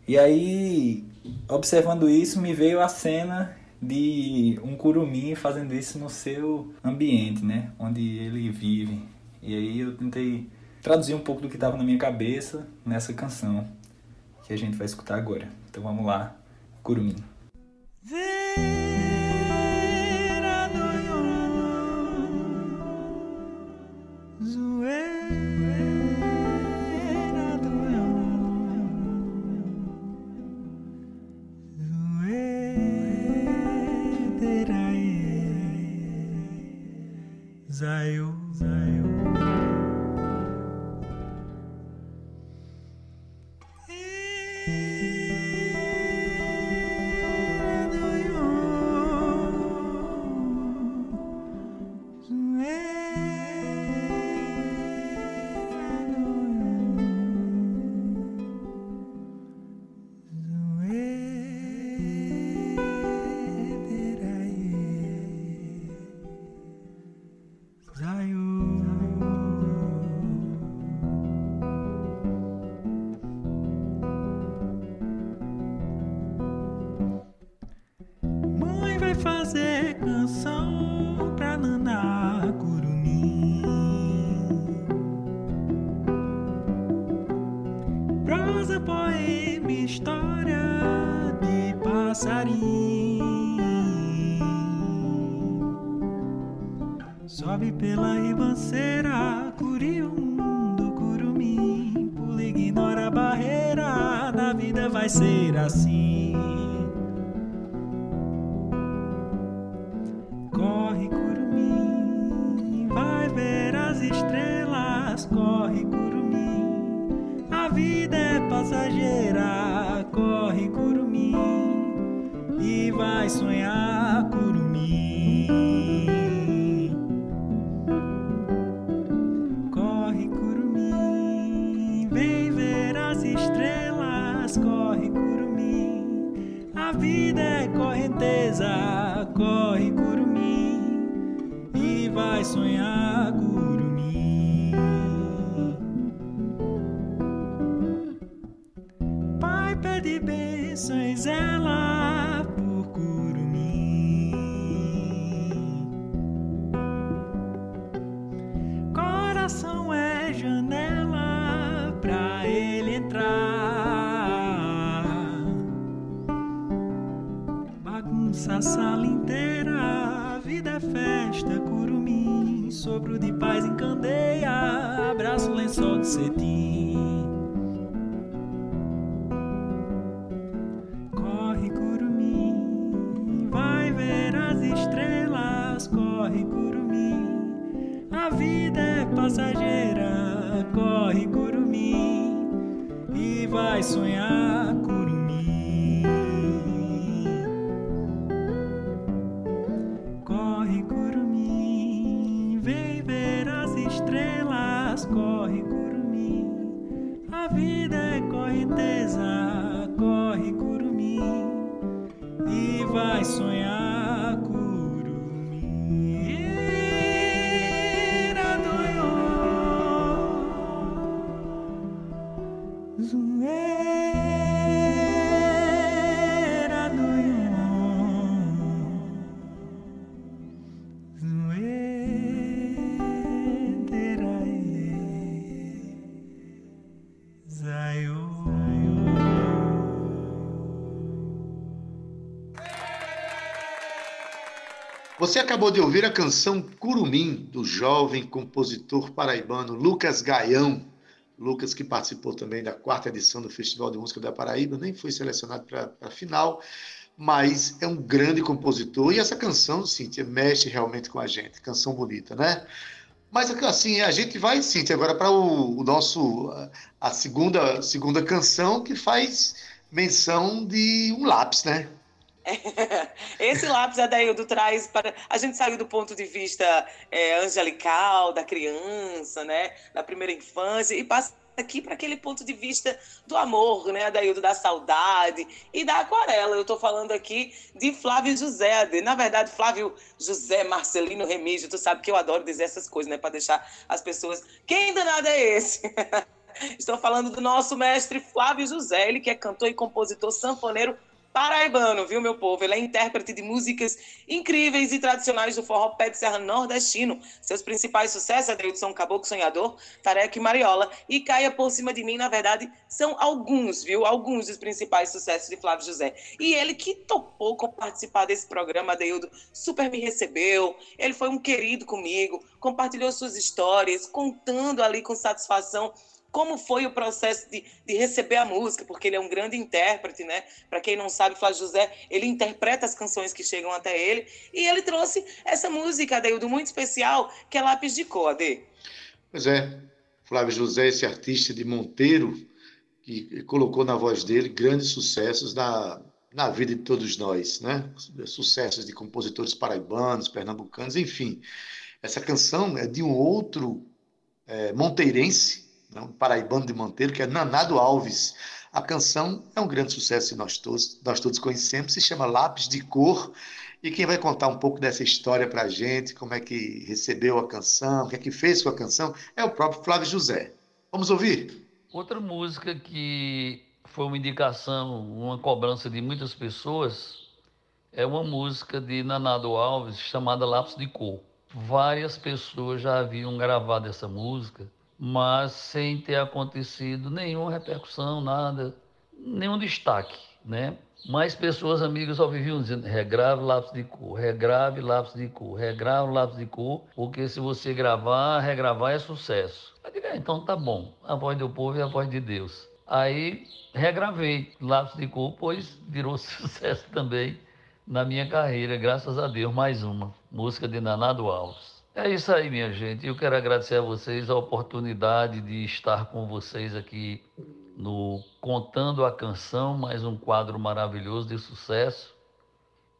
Speaker 7: E aí, observando isso, me veio a cena de um curumim fazendo isso no seu ambiente, né? Onde ele vive. E aí eu tentei traduzir um pouco do que estava na minha cabeça nessa canção que a gente vai escutar agora. Então vamos lá. Curumim. Vera
Speaker 8: 在有。As estrelas. Corre, curumim, a vida é correnteza. Corre, curumim, e vai sonhar, curumim. Pai pede bênçãos, ela de paz em candeia, abraço lençol de cetim. Corre, curumim, vai ver as estrelas. Corre, curumim, a vida é passageira. Corre, curumim, e vai sonhar,
Speaker 2: Você acabou de ouvir a canção Curumim, do jovem compositor paraibano Lucas Gaião. Lucas, que participou também da quarta edição do Festival de Música da Paraíba, nem foi selecionado para a final, mas é um grande compositor. E essa canção, Cíntia, mexe realmente com a gente. Canção bonita, né? Mas assim, a gente vai, Cíntia, agora para o, o, nosso a segunda segunda canção que faz menção de um lápis, né? [LAUGHS]
Speaker 3: Esse lápis, Adaildo, traz para. A gente saiu do ponto de vista é, angelical, da criança, né? Da primeira infância, e passa aqui para aquele ponto de vista do amor, né, Adaildo, da saudade e da aquarela. Eu estou falando aqui de Flávio José. Na verdade, Flávio José Marcelino Remígio, tu sabe que eu adoro dizer essas coisas, né, para deixar as pessoas. Quem danado é esse? [LAUGHS] Estou falando do nosso mestre Flávio José, ele que é cantor e compositor sanfoneiro paraibano, viu, meu povo? Ele é intérprete de músicas incríveis e tradicionais do forró pé de serra nordestino. Seus principais sucessos, Adeildo, são Caboclo Sonhador, Tareca e Mariola. E Caia Por Cima de Mim, na verdade, são alguns, viu? Alguns dos principais sucessos de Flávio José. E ele que topou participar desse programa, Adeildo, super me recebeu. Ele foi um querido comigo, compartilhou suas histórias, contando ali com satisfação como foi o processo de, de receber a música, porque ele é um grande intérprete, né? Para quem não sabe, Flávio José, ele interpreta as canções que chegam até ele, e ele trouxe essa música, Adeildo, muito especial, que é Lápis de Cor, Ade.
Speaker 2: Pois é, Flávio José, esse artista de Monteiro, que colocou na voz dele grandes sucessos na, na vida de todos nós, né? Sucessos de compositores paraibanos, pernambucanos, enfim. Essa canção é de um outro é, monteirense? Um paraibano de Monteiro, que é Nanado Alves. A canção é um grande sucesso e nós todos, nós todos conhecemos, se chama Lápis de Cor. E quem vai contar um pouco dessa história para a gente, como é que recebeu a canção, o que é que fez com a canção, é o próprio Flávio José. Vamos ouvir?
Speaker 9: Outra música que foi uma indicação, uma cobrança de muitas pessoas, é uma música de Nanado Alves chamada Lápis de Cor. Várias pessoas já haviam gravado essa música, mas sem ter acontecido nenhuma repercussão, nada, nenhum destaque, né? Mais pessoas amigas só viviam dizendo regrave lápis de cor, regrave lápis de cor, regrave lápis de cor, porque se você gravar, regravar é sucesso. Eu digo, é, então tá bom, a voz do povo é a voz de Deus. Aí regravei Lápis de Cor, pois virou [LAUGHS] sucesso também na minha carreira, graças a Deus, mais uma música de Nanado Alves. É isso aí, minha gente. Eu quero agradecer a vocês a oportunidade de estar com vocês aqui no Contando a Canção, mais um quadro maravilhoso de sucesso.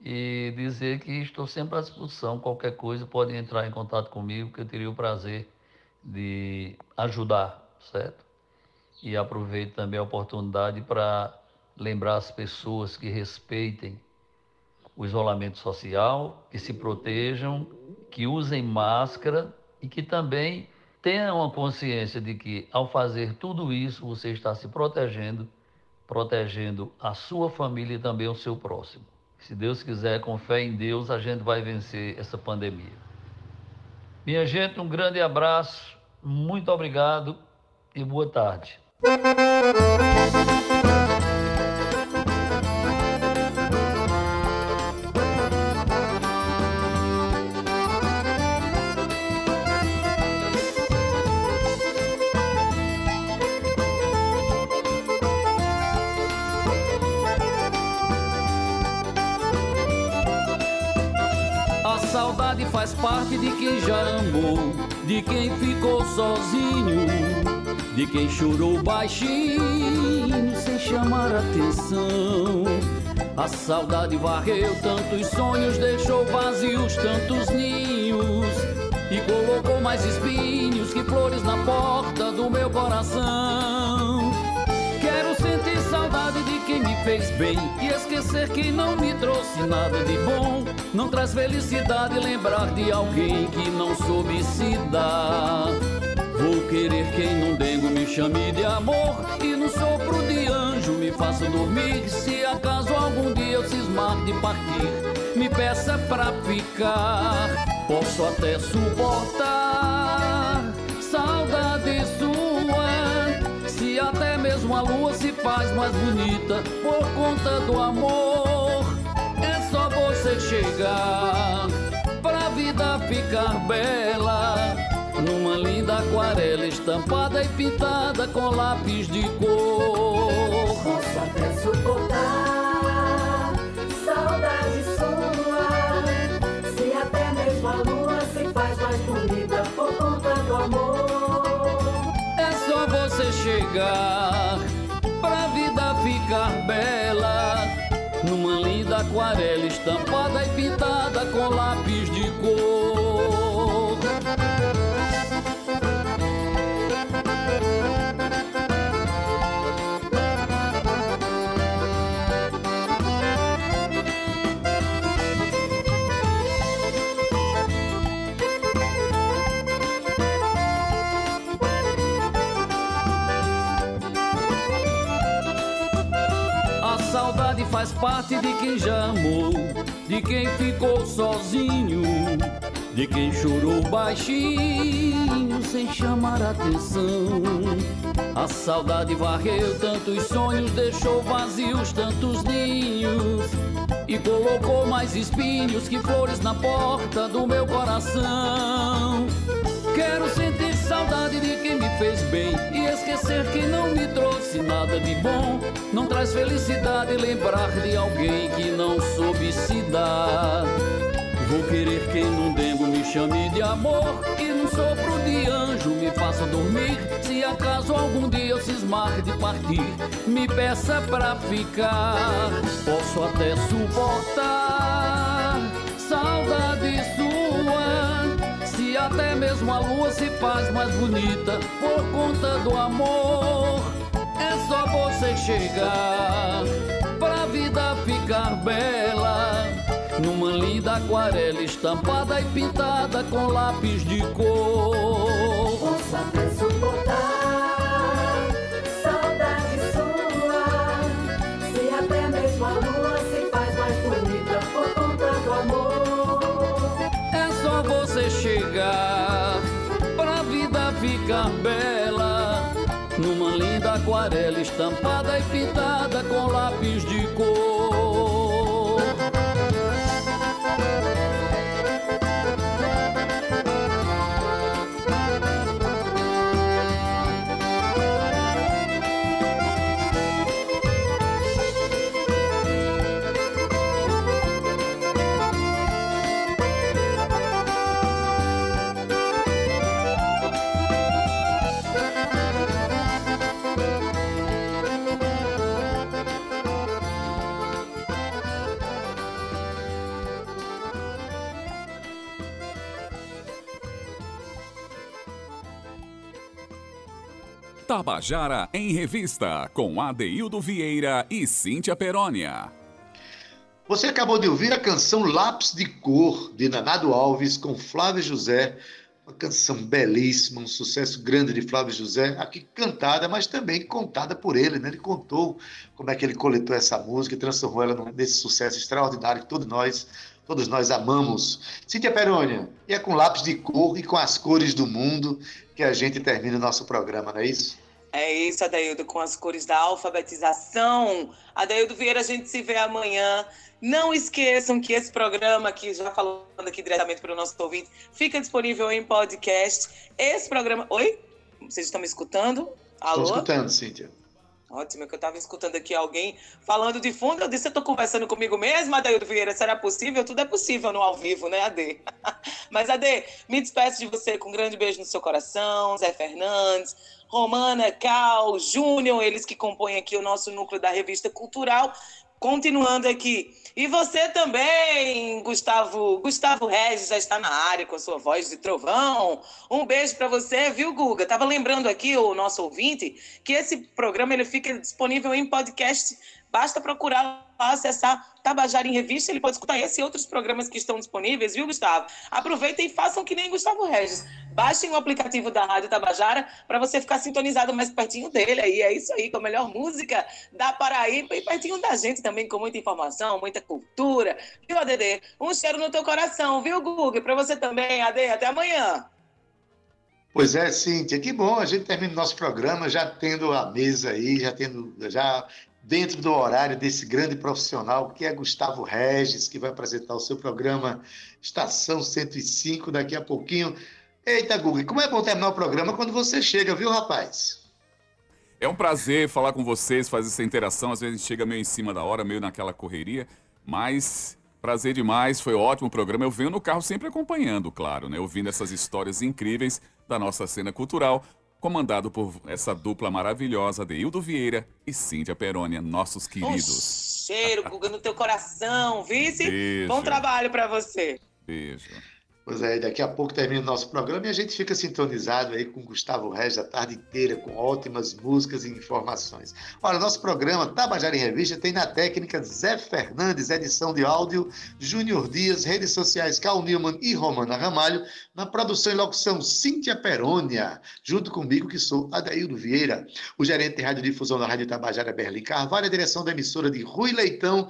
Speaker 9: E dizer que estou sempre à disposição. Qualquer coisa podem entrar em contato comigo, que eu teria o prazer de ajudar, certo? e aproveito também a oportunidade para lembrar as pessoas que respeitem o isolamento social, que se protejam, que usem máscara e que também tenham a consciência de que ao fazer tudo isso você está se protegendo, protegendo a sua família e também o seu próximo. Se Deus quiser, com fé em Deus, a gente vai vencer essa pandemia. Minha gente, um grande abraço, muito obrigado e boa tarde.
Speaker 10: De quem chorou baixinho sem chamar atenção. A saudade varreu tantos sonhos, deixou vazios tantos ninhos e colocou mais espinhos que flores na porta do meu coração. Quero sentir saudade de quem me fez bem e esquecer que não me trouxe nada de bom. Não traz felicidade lembrar de alguém que não soube se dar. Vou querer quem num dengo me chame de amor. E no sopro de anjo me faça dormir. Se acaso algum dia eu cismar de partir Me peça pra ficar. Posso até suportar Saudade sua. Se até mesmo a lua se faz mais bonita Por conta do amor É só você chegar Pra vida ficar bela numa aquarela estampada e pintada com lápis de cor.
Speaker 11: Posso até suportar saudade sua, se até mesmo a lua se faz mais bonita por conta do amor.
Speaker 10: É só você chegar pra vida ficar bela. Numa linda aquarela estampada e pintada com lápis de cor. Parte de quem já amou, de quem ficou sozinho, de quem chorou baixinho sem chamar atenção. A saudade varreu tantos sonhos, deixou vazios tantos ninhos e colocou mais espinhos que flores na porta do meu coração. Quero sentir saudade de quem me fez bem e esquecer que não me trouxe nada de bom. Não traz felicidade lembrar de alguém que não soube se dar. Vou querer quem num dengo me chame de amor e num sopro de anjo me faça dormir. Se acaso algum dia eu cismar de partir, me peça pra ficar. Posso até suportar até mesmo a lua se faz mais bonita por conta do amor, é só você chegar pra vida ficar bela. Numa linda aquarela estampada e pintada com lápis de cor. Bela. Numa linda aquarela estampada e pintada com lápis de
Speaker 1: Tabajara em Revista, com Adeildo Vieira e Cíntia Perónia.
Speaker 2: Você acabou de ouvir a canção Lápis de Cor, de Nanado Alves, com Flávio José. Uma canção belíssima, um sucesso grande de Flávio José, aqui cantada, mas também contada por ele. Né? Ele contou como é que ele coletou essa música e transformou ela nesse sucesso extraordinário que todos nós, todos nós amamos. Cíntia Perônia, e é com lápis de cor e com as cores do mundo que a gente termina o nosso programa, não é isso?
Speaker 3: É isso, Adaildo, com as cores da alfabetização. Adaildo Vieira, a gente se vê amanhã. Não esqueçam que esse programa aqui, já falando aqui diretamente para o nosso ouvinte, fica disponível em podcast. Esse programa. Oi? Vocês estão me escutando? Alô?
Speaker 2: Estou escutando, Cíntia.
Speaker 3: Ótimo, que eu estava escutando aqui alguém falando de fundo. Eu disse, eu estou conversando comigo mesmo, Adaildo Vieira. Será possível? Tudo é possível no ao vivo, né, Ade? [LAUGHS] Mas, Ade, me despeço de você com um grande beijo no seu coração. Zé Fernandes, Romana, Cal, Júnior, eles que compõem aqui o nosso núcleo da revista cultural. Continuando aqui. E você também, Gustavo. Gustavo Regis já está na área com a sua voz de trovão. Um beijo para você, viu, Guga? Tava lembrando aqui o nosso ouvinte que esse programa ele fica disponível em podcast. Basta procurar acessar Tabajara em Revista, ele pode escutar esse e outros programas que estão disponíveis, viu, Gustavo? Aproveitem e façam que nem Gustavo Regis. Baixem o aplicativo da Rádio Tabajara para você ficar sintonizado mais pertinho dele aí. É isso aí, com a melhor música da Paraíba e pertinho da gente também, com muita informação, muita cultura. Viu, ADD? Um cheiro no teu coração, viu, Guga? Para você também, AD. Até amanhã.
Speaker 2: Pois é, Cíntia, que bom. A gente termina o nosso programa já tendo a mesa aí, já tendo já dentro do horário desse grande profissional que é Gustavo Regis, que vai apresentar o seu programa Estação 105 daqui a pouquinho. Eita, Guga, como é bom terminar o programa quando você chega, viu, rapaz?
Speaker 1: É um prazer falar com vocês, fazer essa interação. Às vezes a gente chega meio em cima da hora, meio naquela correria, mas prazer demais, foi ótimo o programa. Eu venho no carro sempre acompanhando, claro, né? Ouvindo essas histórias incríveis da nossa cena cultural, comandado por essa dupla maravilhosa, Deildo Vieira e Cíntia Perônia, nossos queridos.
Speaker 3: Um cheiro, no teu coração, vice?
Speaker 1: Beijo.
Speaker 3: Bom trabalho para você.
Speaker 1: Beijo.
Speaker 2: Pois é, daqui a pouco termina o nosso programa e a gente fica sintonizado aí com Gustavo Regis a tarde inteira, com ótimas músicas e informações. Olha, nosso programa Tabajara em Revista tem na técnica Zé Fernandes, edição de áudio, Júnior Dias, redes sociais Cal Newman e Romana Ramalho, na produção e locução Cíntia Perônia, junto comigo que sou Adaildo Vieira, o gerente de radiodifusão da Rádio Tabajara Berlim Carvalho, a direção da emissora de Rui Leitão,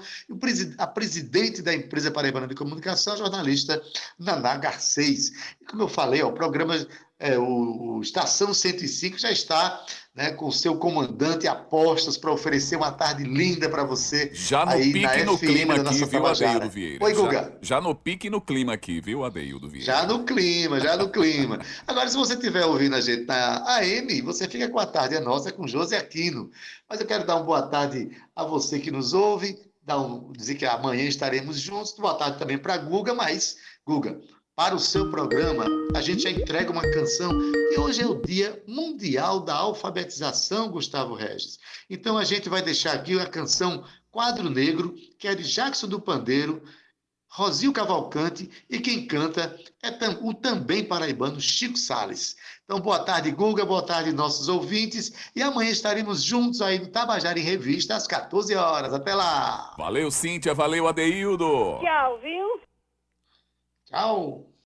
Speaker 2: a presidente da empresa Paraibana de Comunicação, a jornalista Naná Garcês. E como eu falei, ó, o programa é, o, o Estação 105 já está né, com o seu comandante apostos para oferecer uma tarde linda para você.
Speaker 1: Já no
Speaker 2: aí
Speaker 1: pique
Speaker 2: na
Speaker 1: no
Speaker 2: FM
Speaker 1: clima
Speaker 2: da
Speaker 1: aqui,
Speaker 2: nossa
Speaker 1: viu. Adeildo Vieira?
Speaker 2: Oi,
Speaker 1: Já-
Speaker 2: Guga.
Speaker 1: Já, no pique e no clima aqui, viu, Adeildo Vieira?
Speaker 2: Já no clima, já no clima. [LAUGHS] Agora, se você estiver ouvindo a gente na AM, você fica com a tarde é nossa com José Aquino. Mas eu quero dar uma boa tarde a você que nos ouve, dar um- dizer que amanhã estaremos juntos. Boa tarde também para Guga, mas, Guga, para o seu programa, a gente já entrega uma canção e hoje é o Dia Mundial da Alfabetização, Gustavo Regis. Então a gente vai deixar aqui a canção Quadro Negro, que é de Jackson do Pandeiro, Rosil Cavalcante e quem canta é tam- o também paraibano Chico Sales. Então, boa tarde, Guga, boa tarde, nossos ouvintes. E amanhã estaremos juntos aí no Tabajara em Revista, às 14 horas. Até lá!
Speaker 1: Valeu, Cíntia, valeu, Adeildo.
Speaker 12: Tchau, viu?
Speaker 2: Tchau!